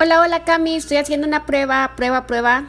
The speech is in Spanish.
Hola, hola Cami, estoy haciendo una prueba, prueba, prueba.